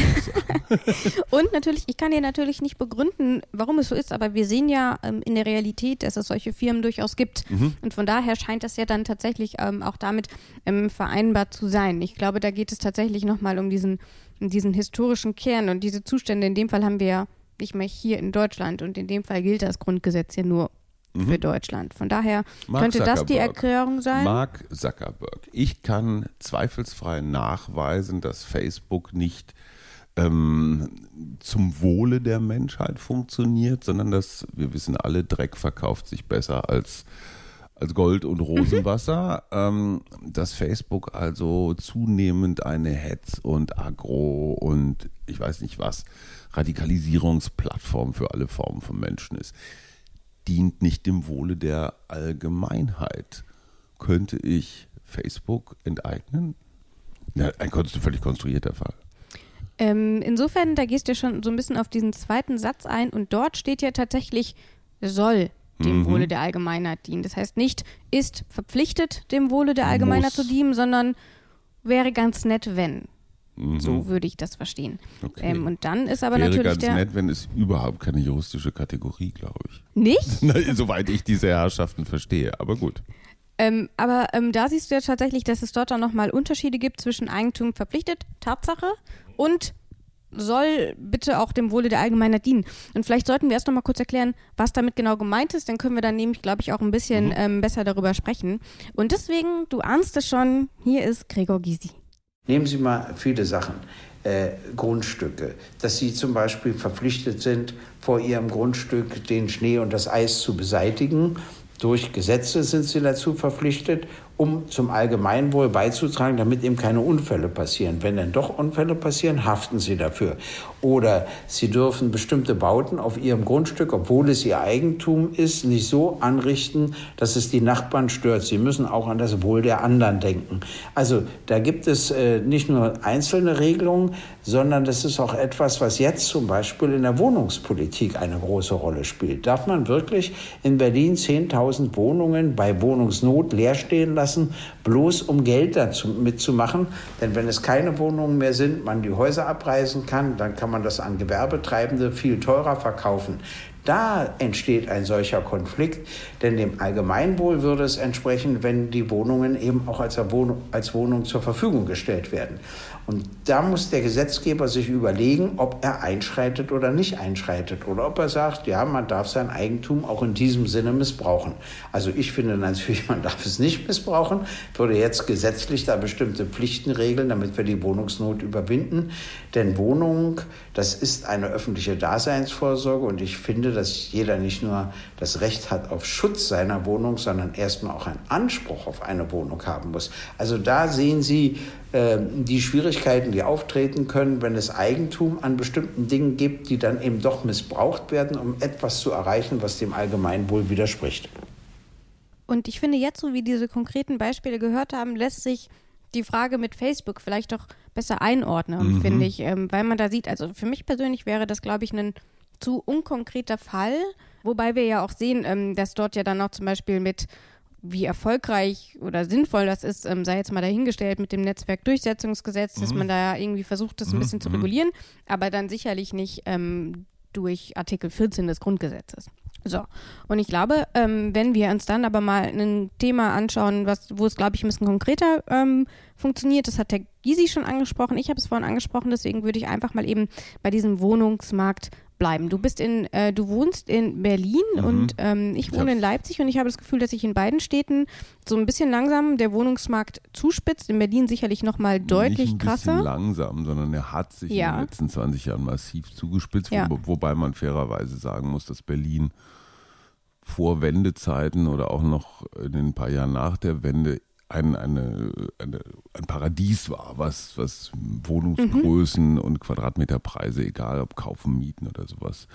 Und natürlich, ich kann dir natürlich nicht begründen, warum es so ist, aber wir sehen ja ähm, in der Realität, dass es solche Firmen durchaus gibt. Und von daher scheint das ja dann tatsächlich ähm, auch damit ähm, vereinbar zu sein. Ich glaube, da geht es tatsächlich nochmal um diesen, um diesen historischen Kern und diese Zustände. In dem Fall haben wir ja nicht mehr hier in Deutschland und in dem Fall gilt das Grundgesetz ja nur für Deutschland. Von daher Mark könnte das die Zuckerberg. Erklärung sein. Mark Zuckerberg. Ich kann zweifelsfrei nachweisen, dass Facebook nicht ähm, zum Wohle der Menschheit funktioniert, sondern dass wir wissen alle, Dreck verkauft sich besser als als Gold und Rosenwasser, mhm. dass Facebook also zunehmend eine Hetz- und Agro- und ich weiß nicht was, Radikalisierungsplattform für alle Formen von Menschen ist, dient nicht dem Wohle der Allgemeinheit. Könnte ich Facebook enteignen? Ja, ein völlig konstruierter Fall. Ähm, insofern, da gehst du ja schon so ein bisschen auf diesen zweiten Satz ein und dort steht ja tatsächlich soll dem mhm. Wohle der Allgemeinheit dienen. Das heißt nicht, ist verpflichtet, dem Wohle der Allgemeinheit Muss. zu dienen, sondern wäre ganz nett, wenn. Mhm. So würde ich das verstehen. Okay. Ähm, und dann ist aber wäre natürlich ganz der. nett, wenn es überhaupt keine juristische Kategorie, glaube ich. Nicht? Soweit ich diese Herrschaften verstehe, aber gut. Ähm, aber ähm, da siehst du ja tatsächlich, dass es dort dann nochmal Unterschiede gibt zwischen Eigentum verpflichtet, Tatsache, und soll bitte auch dem Wohle der Allgemeinheit dienen. Und vielleicht sollten wir erst noch mal kurz erklären, was damit genau gemeint ist. Dann können wir dann nämlich, glaube ich, auch ein bisschen mhm. ähm, besser darüber sprechen. Und deswegen, du ahnst es schon, hier ist Gregor Gysi. Nehmen Sie mal viele Sachen. Äh, Grundstücke, dass Sie zum Beispiel verpflichtet sind, vor Ihrem Grundstück den Schnee und das Eis zu beseitigen. Durch Gesetze sind Sie dazu verpflichtet um zum Allgemeinwohl beizutragen, damit eben keine Unfälle passieren. Wenn dann doch Unfälle passieren, haften sie dafür. Oder sie dürfen bestimmte Bauten auf ihrem Grundstück, obwohl es ihr Eigentum ist, nicht so anrichten, dass es die Nachbarn stört. Sie müssen auch an das Wohl der anderen denken. Also da gibt es äh, nicht nur einzelne Regelungen, sondern das ist auch etwas, was jetzt zum Beispiel in der Wohnungspolitik eine große Rolle spielt. Darf man wirklich in Berlin 10.000 Wohnungen bei Wohnungsnot leer stehen lassen? bloß um Geld dazu mitzumachen. Denn wenn es keine Wohnungen mehr sind, man die Häuser abreißen kann, dann kann man das an Gewerbetreibende viel teurer verkaufen. Da entsteht ein solcher Konflikt, denn dem Allgemeinwohl würde es entsprechen, wenn die Wohnungen eben auch als Wohnung, als Wohnung zur Verfügung gestellt werden. Und da muss der Gesetzgeber sich überlegen, ob er einschreitet oder nicht einschreitet oder ob er sagt, ja, man darf sein Eigentum auch in diesem Sinne missbrauchen. Also ich finde natürlich, man darf es nicht missbrauchen, würde jetzt gesetzlich da bestimmte Pflichten regeln, damit wir die Wohnungsnot überwinden. Denn Wohnung, das ist eine öffentliche Daseinsvorsorge und ich finde, dass jeder nicht nur das Recht hat auf Schutz seiner Wohnung, sondern erstmal auch einen Anspruch auf eine Wohnung haben muss. Also da sehen Sie äh, die Schwierigkeiten, die auftreten können, wenn es Eigentum an bestimmten Dingen gibt, die dann eben doch missbraucht werden, um etwas zu erreichen, was dem Allgemeinwohl widerspricht. Und ich finde, jetzt, so wie diese konkreten Beispiele gehört haben, lässt sich die Frage mit Facebook vielleicht doch besser einordnen, mhm. finde ich, ähm, weil man da sieht, also für mich persönlich wäre das, glaube ich, ein zu unkonkreter Fall, wobei wir ja auch sehen, ähm, dass dort ja dann noch zum Beispiel mit wie erfolgreich oder sinnvoll das ist, ähm, sei jetzt mal dahingestellt mit dem Netzwerkdurchsetzungsgesetz, mhm. dass man da irgendwie versucht, das ein mhm. bisschen zu mhm. regulieren, aber dann sicherlich nicht ähm, durch Artikel 14 des Grundgesetzes. So, und ich glaube, ähm, wenn wir uns dann aber mal ein Thema anschauen, was, wo es, glaube ich, ein bisschen konkreter ähm, funktioniert, das hat der Gysi schon angesprochen, ich habe es vorhin angesprochen, deswegen würde ich einfach mal eben bei diesem Wohnungsmarkt bleiben. Du bist in, äh, du wohnst in Berlin mhm. und ähm, ich wohne in Leipzig und ich habe das Gefühl, dass sich in beiden Städten so ein bisschen langsam der Wohnungsmarkt zuspitzt. In Berlin sicherlich noch mal deutlich Nicht ein krasser. Nicht langsam, sondern er hat sich ja. in den letzten 20 Jahren massiv zugespitzt, ja. wo, wobei man fairerweise sagen muss, dass Berlin vor Wendezeiten oder auch noch in den paar Jahren nach der Wende ein, eine, eine, ein Paradies war, was, was Wohnungsgrößen mhm. und Quadratmeterpreise, egal ob kaufen, mieten oder sowas.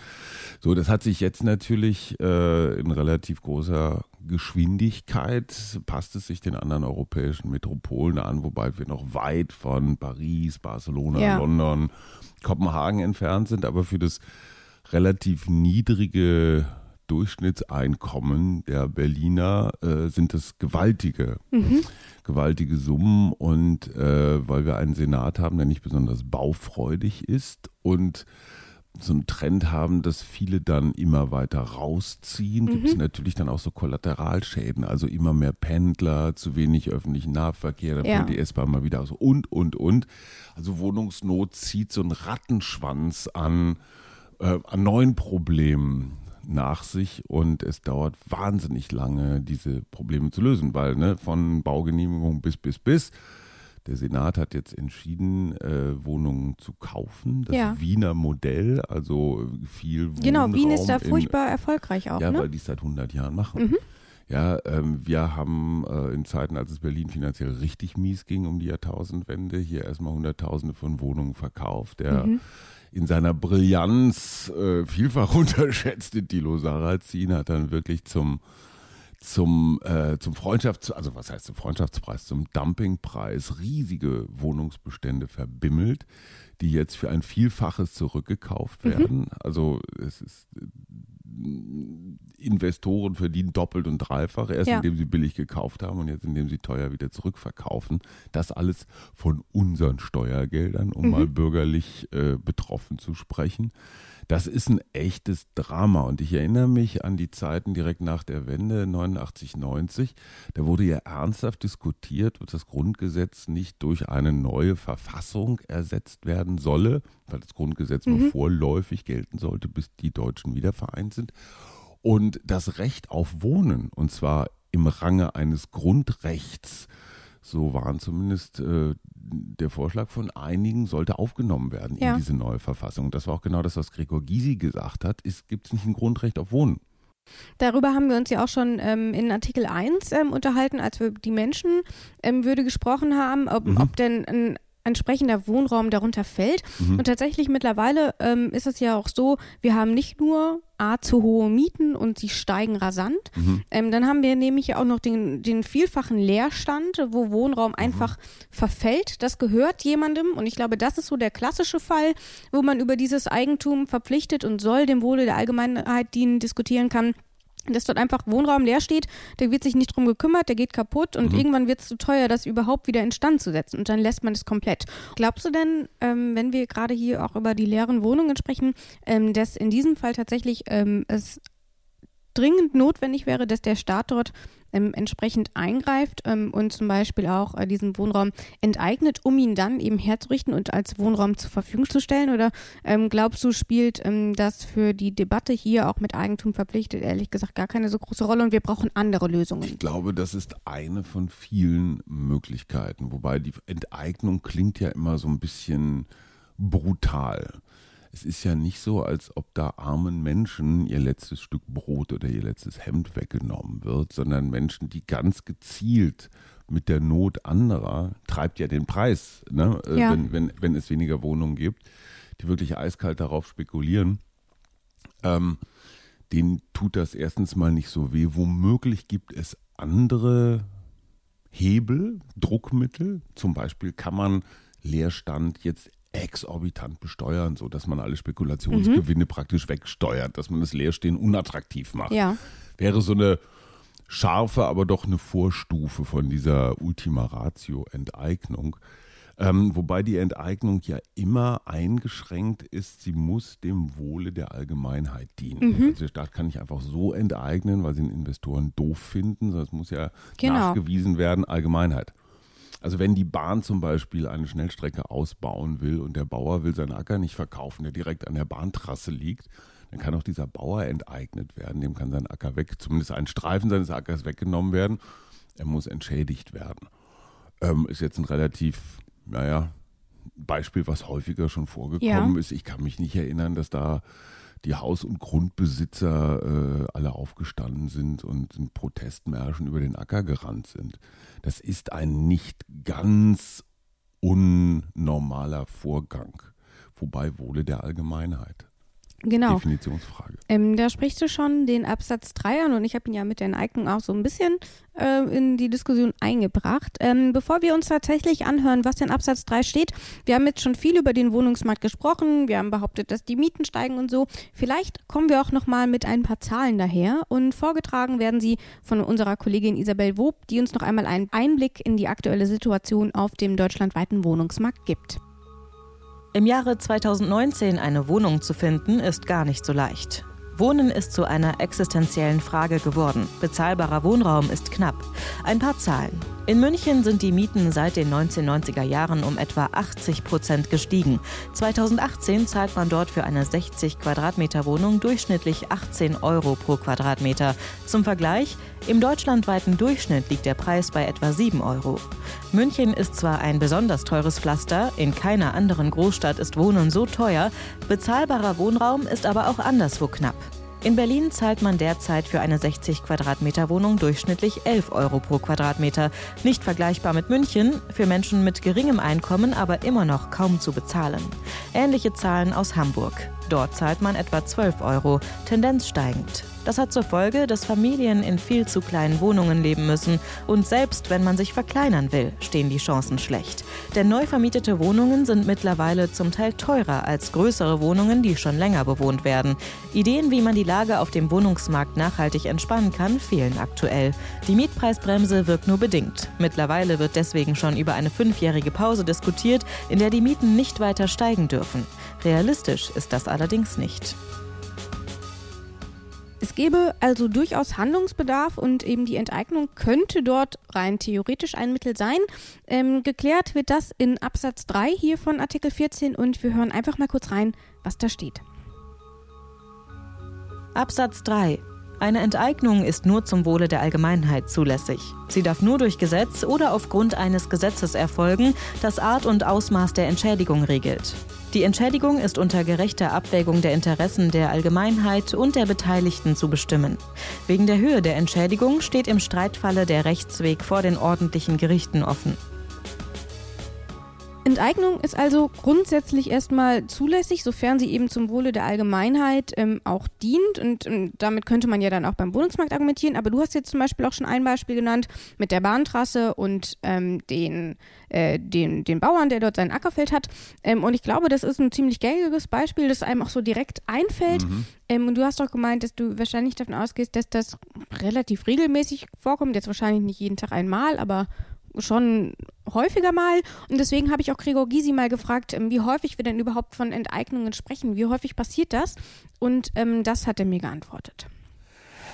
So, das hat sich jetzt natürlich äh, in relativ großer Geschwindigkeit, passt es sich den anderen europäischen Metropolen an, wobei wir noch weit von Paris, Barcelona, ja. London, Kopenhagen entfernt sind, aber für das relativ niedrige Durchschnittseinkommen der Berliner äh, sind es gewaltige, mhm. gewaltige Summen. Und äh, weil wir einen Senat haben, der nicht besonders baufreudig ist und so einen Trend haben, dass viele dann immer weiter rausziehen, mhm. gibt es natürlich dann auch so Kollateralschäden, also immer mehr Pendler, zu wenig öffentlichen Nahverkehr, dann ja. fällt die S-Bahn mal wieder aus und, und, und. Also Wohnungsnot zieht so einen Rattenschwanz an, äh, an neuen Problemen nach sich und es dauert wahnsinnig lange, diese Probleme zu lösen, weil ne, von Baugenehmigung bis, bis, bis. Der Senat hat jetzt entschieden, äh, Wohnungen zu kaufen. Das ja. Wiener Modell, also viel Wohnraum. Genau, Wien ist da furchtbar in, erfolgreich auch. Ja, ne? weil die es seit 100 Jahren machen. Mhm. Ja, ähm, wir haben äh, in Zeiten, als es Berlin finanziell richtig mies ging um die Jahrtausendwende, hier erstmal Hunderttausende von Wohnungen verkauft. Der mhm. In seiner Brillanz äh, vielfach unterschätzte Dilo Sarrazin hat dann wirklich zum zum, äh, zum Freundschafts-, also was heißt zum Freundschaftspreis, zum Dumpingpreis riesige Wohnungsbestände verbimmelt, die jetzt für ein Vielfaches zurückgekauft mhm. werden. Mhm. Also es ist Investoren verdienen doppelt und dreifach, erst ja. indem sie billig gekauft haben und jetzt indem sie teuer wieder zurückverkaufen. Das alles von unseren Steuergeldern, um mhm. mal bürgerlich äh, betroffen zu sprechen. Das ist ein echtes Drama. Und ich erinnere mich an die Zeiten direkt nach der Wende 89, 90. Da wurde ja ernsthaft diskutiert, ob das Grundgesetz nicht durch eine neue Verfassung ersetzt werden solle, weil das Grundgesetz mhm. nur vorläufig gelten sollte, bis die Deutschen wieder vereint sind. Und das Recht auf Wohnen, und zwar im Range eines Grundrechts, so waren zumindest äh, der Vorschlag von einigen, sollte aufgenommen werden ja. in diese neue Verfassung. Und das war auch genau das, was Gregor Gysi gesagt hat, gibt es nicht ein Grundrecht auf Wohnen. Darüber haben wir uns ja auch schon ähm, in Artikel 1 ähm, unterhalten, als wir die Menschenwürde ähm, gesprochen haben, ob, mhm. ob denn ein entsprechender Wohnraum darunter fällt. Mhm. Und tatsächlich mittlerweile ähm, ist es ja auch so, wir haben nicht nur A, zu hohe Mieten und sie steigen rasant. Mhm. Ähm, dann haben wir nämlich auch noch den, den vielfachen Leerstand, wo Wohnraum mhm. einfach verfällt. Das gehört jemandem und ich glaube, das ist so der klassische Fall, wo man über dieses Eigentum verpflichtet und soll dem Wohle der Allgemeinheit dienen, diskutieren kann dass dort einfach Wohnraum leer steht, der wird sich nicht drum gekümmert, der geht kaputt und mhm. irgendwann wird es zu teuer, das überhaupt wieder instand zu setzen und dann lässt man es komplett. Glaubst du denn, ähm, wenn wir gerade hier auch über die leeren Wohnungen sprechen, ähm, dass in diesem Fall tatsächlich ähm, es dringend notwendig wäre, dass der Staat dort ähm, entsprechend eingreift ähm, und zum Beispiel auch äh, diesen Wohnraum enteignet, um ihn dann eben herzurichten und als Wohnraum zur Verfügung zu stellen? Oder ähm, glaubst du, spielt ähm, das für die Debatte hier auch mit Eigentum verpflichtet, ehrlich gesagt, gar keine so große Rolle und wir brauchen andere Lösungen? Ich glaube, das ist eine von vielen Möglichkeiten, wobei die Enteignung klingt ja immer so ein bisschen brutal es ist ja nicht so, als ob da armen Menschen ihr letztes Stück Brot oder ihr letztes Hemd weggenommen wird, sondern Menschen, die ganz gezielt mit der Not anderer, treibt ja den Preis, ne? Äh, ja. Wenn, wenn, wenn es weniger Wohnungen gibt, die wirklich eiskalt darauf spekulieren. Ähm, denen tut das erstens mal nicht so weh. Womöglich gibt es andere Hebel, Druckmittel. Zum Beispiel kann man Leerstand jetzt exorbitant besteuern, sodass man alle Spekulationsgewinne mhm. praktisch wegsteuert, dass man das Leerstehen unattraktiv macht. Ja. Wäre so eine scharfe, aber doch eine Vorstufe von dieser Ultima Ratio Enteignung. Ähm, wobei die Enteignung ja immer eingeschränkt ist, sie muss dem Wohle der Allgemeinheit dienen. Mhm. Also der Staat kann nicht einfach so enteignen, weil sie den Investoren doof finden, sondern es muss ja genau. nachgewiesen werden, Allgemeinheit. Also wenn die Bahn zum Beispiel eine Schnellstrecke ausbauen will und der Bauer will seinen Acker nicht verkaufen, der direkt an der Bahntrasse liegt, dann kann auch dieser Bauer enteignet werden. Dem kann sein Acker weg, zumindest ein Streifen seines Ackers weggenommen werden. Er muss entschädigt werden. Ähm, ist jetzt ein relativ, naja, Beispiel, was häufiger schon vorgekommen ja. ist. Ich kann mich nicht erinnern, dass da die Haus- und Grundbesitzer äh, alle aufgestanden sind und in Protestmärschen über den Acker gerannt sind. Das ist ein nicht ganz unnormaler Vorgang, wobei Wohle der Allgemeinheit. Genau. Definitionsfrage. Ähm, da sprichst du schon den Absatz 3 an und ich habe ihn ja mit der Enteignung auch so ein bisschen äh, in die Diskussion eingebracht. Ähm, bevor wir uns tatsächlich anhören, was in Absatz 3 steht, wir haben jetzt schon viel über den Wohnungsmarkt gesprochen, wir haben behauptet, dass die Mieten steigen und so. Vielleicht kommen wir auch nochmal mit ein paar Zahlen daher und vorgetragen werden sie von unserer Kollegin Isabel Wob, die uns noch einmal einen Einblick in die aktuelle Situation auf dem deutschlandweiten Wohnungsmarkt gibt. Im Jahre 2019 eine Wohnung zu finden, ist gar nicht so leicht. Wohnen ist zu einer existenziellen Frage geworden. Bezahlbarer Wohnraum ist knapp. Ein paar Zahlen. In München sind die Mieten seit den 1990er Jahren um etwa 80 Prozent gestiegen. 2018 zahlt man dort für eine 60 Quadratmeter Wohnung durchschnittlich 18 Euro pro Quadratmeter. Zum Vergleich, im deutschlandweiten Durchschnitt liegt der Preis bei etwa 7 Euro. München ist zwar ein besonders teures Pflaster, in keiner anderen Großstadt ist Wohnen so teuer, bezahlbarer Wohnraum ist aber auch anderswo knapp. In Berlin zahlt man derzeit für eine 60 Quadratmeter Wohnung durchschnittlich 11 Euro pro Quadratmeter. Nicht vergleichbar mit München, für Menschen mit geringem Einkommen aber immer noch kaum zu bezahlen. Ähnliche Zahlen aus Hamburg. Dort zahlt man etwa 12 Euro, Tendenz steigend. Das hat zur Folge, dass Familien in viel zu kleinen Wohnungen leben müssen. Und selbst wenn man sich verkleinern will, stehen die Chancen schlecht. Denn neu vermietete Wohnungen sind mittlerweile zum Teil teurer als größere Wohnungen, die schon länger bewohnt werden. Ideen, wie man die Lage auf dem Wohnungsmarkt nachhaltig entspannen kann, fehlen aktuell. Die Mietpreisbremse wirkt nur bedingt. Mittlerweile wird deswegen schon über eine fünfjährige Pause diskutiert, in der die Mieten nicht weiter steigen dürfen. Realistisch ist das allerdings nicht. Es gäbe also durchaus Handlungsbedarf und eben die Enteignung könnte dort rein theoretisch ein Mittel sein. Ähm, geklärt wird das in Absatz 3 hier von Artikel 14 und wir hören einfach mal kurz rein, was da steht. Absatz 3 eine Enteignung ist nur zum Wohle der Allgemeinheit zulässig. Sie darf nur durch Gesetz oder aufgrund eines Gesetzes erfolgen, das Art und Ausmaß der Entschädigung regelt. Die Entschädigung ist unter gerechter Abwägung der Interessen der Allgemeinheit und der Beteiligten zu bestimmen. Wegen der Höhe der Entschädigung steht im Streitfalle der Rechtsweg vor den ordentlichen Gerichten offen. Enteignung ist also grundsätzlich erstmal zulässig, sofern sie eben zum Wohle der Allgemeinheit ähm, auch dient. Und, und, damit könnte man ja dann auch beim Wohnungsmarkt argumentieren. Aber du hast jetzt zum Beispiel auch schon ein Beispiel genannt mit der Bahntrasse und ähm, den, äh, den, den Bauern, der dort sein Ackerfeld hat. Ähm, und ich glaube, das ist ein ziemlich gängiges Beispiel, das einem auch so direkt einfällt. Mhm. Ähm, und du hast doch gemeint, dass du wahrscheinlich davon ausgehst, dass das relativ regelmäßig vorkommt. Jetzt wahrscheinlich nicht jeden Tag einmal, aber schon häufiger mal. Und deswegen habe ich auch Gregor Gysi mal gefragt, ähm, wie häufig wir denn überhaupt von Enteignungen sprechen. Wie häufig passiert das? Und ähm, das hat er mir geantwortet.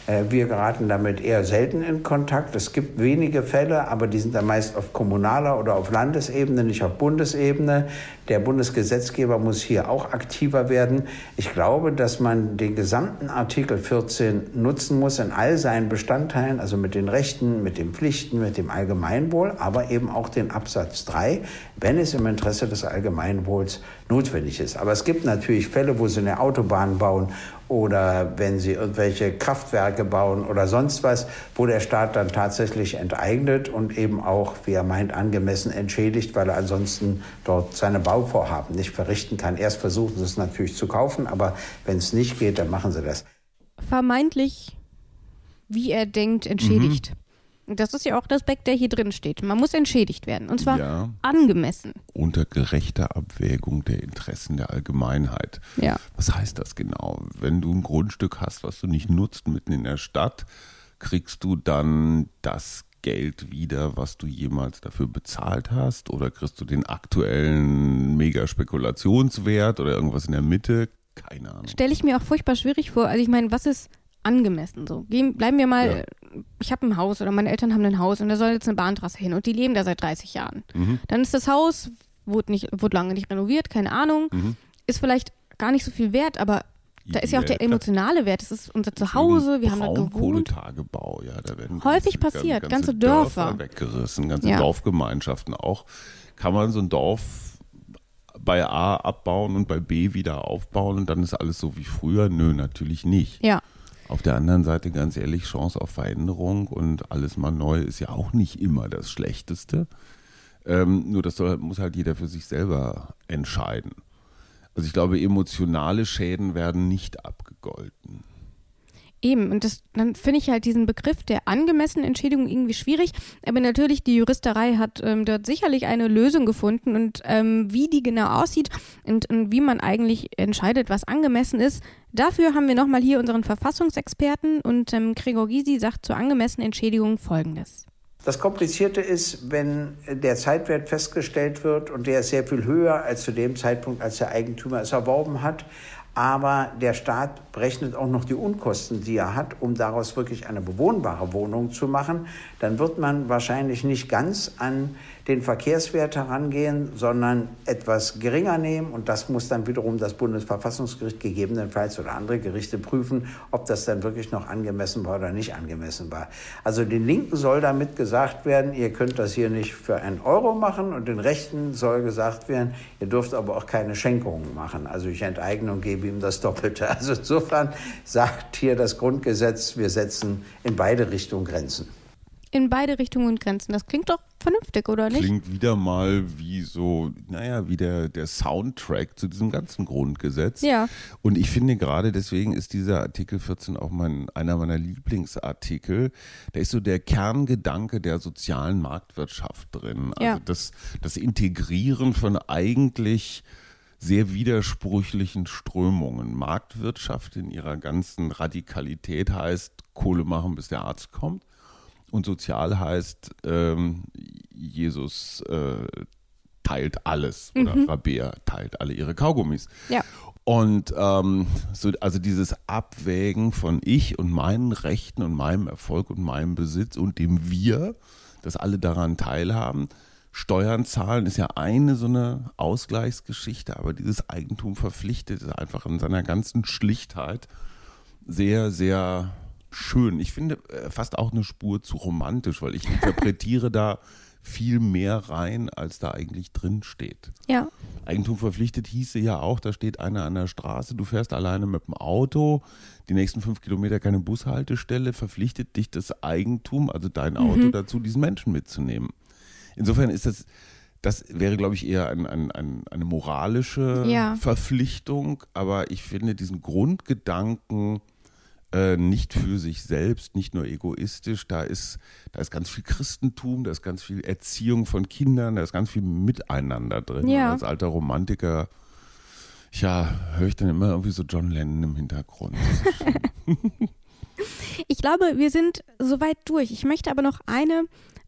Äh, wir geraten damit eher selten in Kontakt. Es gibt wenige Fälle, aber die sind dann meist auf kommunaler oder auf Landesebene, nicht auf Bundesebene. Der Bundesgesetzgeber muss hier auch aktiver werden. Ich glaube, dass man den gesamten Artikel 14 nutzen muss in all seinen Bestandteilen, also mit den Rechten, mit den Pflichten, mit dem Allgemeinwohl, aber eben auch den Absatz 3, wenn es im Interesse des Allgemeinwohls notwendig ist. Aber es gibt natürlich Fälle, wo Sie eine Autobahn bauen oder wenn sie irgendwelche Kraftwerke bauen oder sonst was, wo der Staat dann tatsächlich enteignet und eben auch, wie er meint, angemessen entschädigt, weil er ansonsten dort seine Bauvorhaben nicht verrichten kann. Erst versuchen sie es natürlich zu kaufen, aber wenn es nicht geht, dann machen sie das. Vermeintlich, wie er denkt, entschädigt. Mhm. Das ist ja auch der Aspekt, der hier drin steht. Man muss entschädigt werden. Und zwar ja, angemessen. Unter gerechter Abwägung der Interessen der Allgemeinheit. Ja. Was heißt das genau? Wenn du ein Grundstück hast, was du nicht nutzt, mitten in der Stadt, kriegst du dann das Geld wieder, was du jemals dafür bezahlt hast? Oder kriegst du den aktuellen Mega-Spekulationswert oder irgendwas in der Mitte? Keine Ahnung. Stelle ich mir auch furchtbar schwierig vor. Also ich meine, was ist angemessen. So, Gehen, bleiben wir mal, ja. ich habe ein Haus oder meine Eltern haben ein Haus und da soll jetzt eine Bahntrasse hin und die leben da seit 30 Jahren. Mhm. Dann ist das Haus, wurde, nicht, wurde lange nicht renoviert, keine Ahnung, mhm. ist vielleicht gar nicht so viel wert, aber da ist ja auch der emotionale Wert. Das ist unser Zuhause, wir haben da gewohnt. Tagebau, ja, da werden häufig ganze, passiert, ganze, ganze Dörfer. Dörfer weggerissen, ganze ja. Dorfgemeinschaften auch. Kann man so ein Dorf bei A abbauen und bei B wieder aufbauen und dann ist alles so wie früher? Nö, natürlich nicht. Ja. Auf der anderen Seite, ganz ehrlich, Chance auf Veränderung und alles mal neu ist ja auch nicht immer das Schlechteste. Ähm, nur das soll, muss halt jeder für sich selber entscheiden. Also ich glaube, emotionale Schäden werden nicht abgegolten. Eben, und das, dann finde ich halt diesen Begriff der angemessenen Entschädigung irgendwie schwierig. Aber natürlich, die Juristerei hat ähm, dort sicherlich eine Lösung gefunden und ähm, wie die genau aussieht und, und, wie man eigentlich entscheidet, was angemessen ist. Dafür haben wir nochmal hier unseren Verfassungsexperten und ähm, Gregor Gysi sagt zur angemessenen Entschädigung Folgendes. Das Komplizierte ist, wenn der Zeitwert festgestellt wird und der ist sehr viel höher als zu dem Zeitpunkt, als der Eigentümer es erworben hat aber der Staat berechnet auch noch die Unkosten, die er hat, um daraus wirklich eine bewohnbare Wohnung zu machen, dann wird man wahrscheinlich nicht ganz an den Verkehrswert herangehen, sondern etwas geringer nehmen. Und das muss dann wiederum das Bundesverfassungsgericht gegebenenfalls oder andere Gerichte prüfen, ob das dann wirklich noch angemessen war oder nicht angemessen war. Also den Linken soll damit gesagt werden, ihr könnt das hier nicht für einen Euro machen. Und den Rechten soll gesagt werden, ihr dürft aber auch keine Schenkungen machen. Also ich Enteignung gebe gebe ihm das Doppelte. Also insofern sagt hier das Grundgesetz, wir setzen in beide Richtungen Grenzen in beide Richtungen Grenzen. Das klingt doch vernünftig, oder nicht? Klingt wieder mal wie so, naja, wie der, der Soundtrack zu diesem ganzen Grundgesetz. Ja. Und ich finde gerade deswegen ist dieser Artikel 14 auch mein, einer meiner Lieblingsartikel. Da ist so der Kerngedanke der sozialen Marktwirtschaft drin. Also ja. das, das Integrieren von eigentlich sehr widersprüchlichen Strömungen. Marktwirtschaft in ihrer ganzen Radikalität heißt Kohle machen, bis der Arzt kommt. Und sozial heißt, ähm, Jesus äh, teilt alles oder mhm. Rabea teilt alle ihre Kaugummis. Ja. Und ähm, so, also dieses Abwägen von ich und meinen Rechten und meinem Erfolg und meinem Besitz und dem Wir, dass alle daran teilhaben. Steuern zahlen ist ja eine so eine Ausgleichsgeschichte, aber dieses Eigentum verpflichtet ist einfach in seiner ganzen Schlichtheit sehr, sehr schön. Ich finde äh, fast auch eine Spur zu romantisch, weil ich interpretiere da viel mehr rein, als da eigentlich drin steht. Ja. Eigentum verpflichtet hieße ja auch, da steht einer an der Straße, du fährst alleine mit dem Auto, die nächsten fünf Kilometer keine Bushaltestelle, verpflichtet dich das Eigentum, also dein Auto mhm. dazu, diesen Menschen mitzunehmen. Insofern ist das, das wäre, glaube ich, eher ein, ein, ein, eine moralische ja. Verpflichtung, aber ich finde diesen Grundgedanken, äh, nicht für sich selbst, nicht nur egoistisch. Da ist, da ist ganz viel Christentum, da ist ganz viel Erziehung von Kindern, da ist ganz viel Miteinander drin. Ja. Als alter Romantiker, ja, höre ich dann immer irgendwie so John Lennon im Hintergrund. ich glaube, wir sind soweit durch. Ich möchte aber noch eine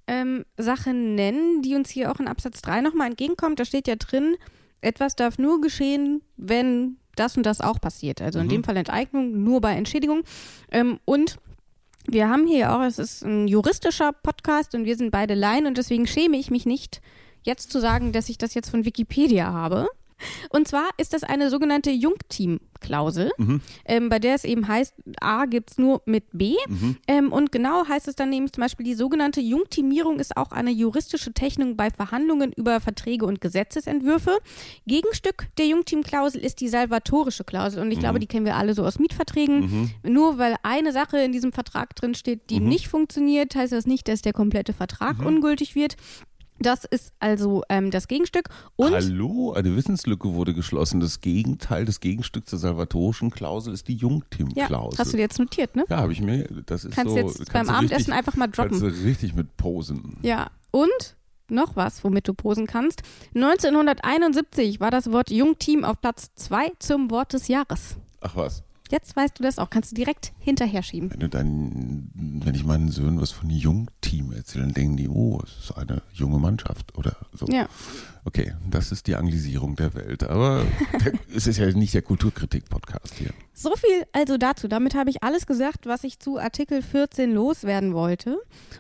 ähm, Sache nennen, die uns hier auch in Absatz 3 nochmal entgegenkommt. Da steht ja drin, etwas darf nur geschehen, wenn das und das auch passiert. Also in mhm. dem Fall Enteignung nur bei Entschädigung. Ähm, und wir haben hier auch, es ist ein juristischer Podcast und wir sind beide Laien und deswegen schäme ich mich nicht, jetzt zu sagen, dass ich das jetzt von Wikipedia habe. Und zwar ist das eine sogenannte Jungteam-Klausel, mhm. ähm, bei der es eben heißt, A gibt es nur mit B. Mhm. Ähm, und genau heißt es dann nämlich zum Beispiel, die sogenannte Jungteamierung ist auch eine juristische Technik bei Verhandlungen über Verträge und Gesetzesentwürfe. Gegenstück der Jungteam-Klausel ist die salvatorische Klausel. Und ich mhm. glaube, die kennen wir alle so aus Mietverträgen. Mhm. Nur weil eine Sache in diesem Vertrag drin steht, die mhm. nicht funktioniert, heißt das nicht, dass der komplette Vertrag mhm. ungültig wird. Das ist also ähm, das Gegenstück. Und Hallo, eine Wissenslücke wurde geschlossen. Das Gegenteil, das Gegenstück zur salvatorischen Klausel ist die Jungtim-Klausel. Ja, hast du dir jetzt notiert, ne? Ja, habe ich mir. Das ist kannst so. Jetzt kannst beim Abendessen richtig, einfach mal droppen. Kannst du richtig mit posen. Ja, und noch was, womit du posen kannst. 1971 war das Wort Jungteam auf Platz 2 zum Wort des Jahres. Ach was. Jetzt weißt du das auch, kannst du direkt hinterher schieben. Wenn, du dann, wenn ich meinen Söhnen was von Jungteam erzähle, dann denken die, oh, es ist eine junge Mannschaft oder so. Ja. Okay, das ist die Anglisierung der Welt. Aber es ist ja nicht der Kulturkritik-Podcast hier. So viel also dazu. Damit habe ich alles gesagt, was ich zu Artikel 14 loswerden wollte.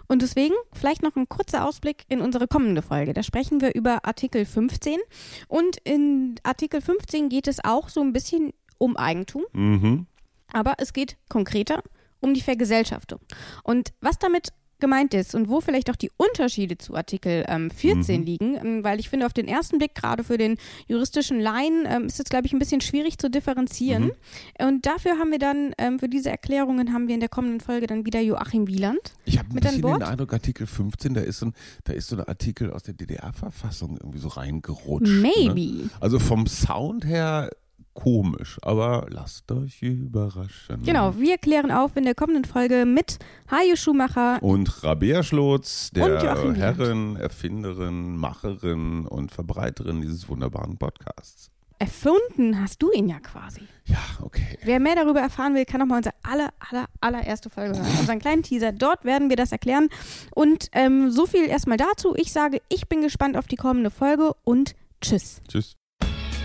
Und deswegen vielleicht noch ein kurzer Ausblick in unsere kommende Folge. Da sprechen wir über Artikel 15. Und in Artikel 15 geht es auch so ein bisschen um Eigentum, mhm. aber es geht konkreter um die Vergesellschaftung. Und was damit gemeint ist und wo vielleicht auch die Unterschiede zu Artikel ähm, 14 mhm. liegen, ähm, weil ich finde, auf den ersten Blick, gerade für den juristischen Laien, ähm, ist es, glaube ich, ein bisschen schwierig zu differenzieren. Mhm. Und dafür haben wir dann, ähm, für diese Erklärungen haben wir in der kommenden Folge dann wieder Joachim Wieland. Ich habe ein bisschen den Eindruck, Artikel 15, da ist so ein, da ist so ein Artikel aus der DDR-Verfassung irgendwie so reingerutscht. Ne? Maybe. Ne? Also vom Sound her komisch, aber lasst euch überraschen. Genau, wir klären auf in der kommenden Folge mit Hajo Schumacher und Rabea Schlotz, der Herrin, Erfinderin, Macherin und Verbreiterin dieses wunderbaren Podcasts. Erfunden hast du ihn ja quasi. Ja, okay. Wer mehr darüber erfahren will, kann nochmal unsere aller, aller, allererste Folge hören. Unseren kleinen Teaser. Dort werden wir das erklären. Und ähm, so viel erstmal dazu. Ich sage, ich bin gespannt auf die kommende Folge und tschüss. Tschüss.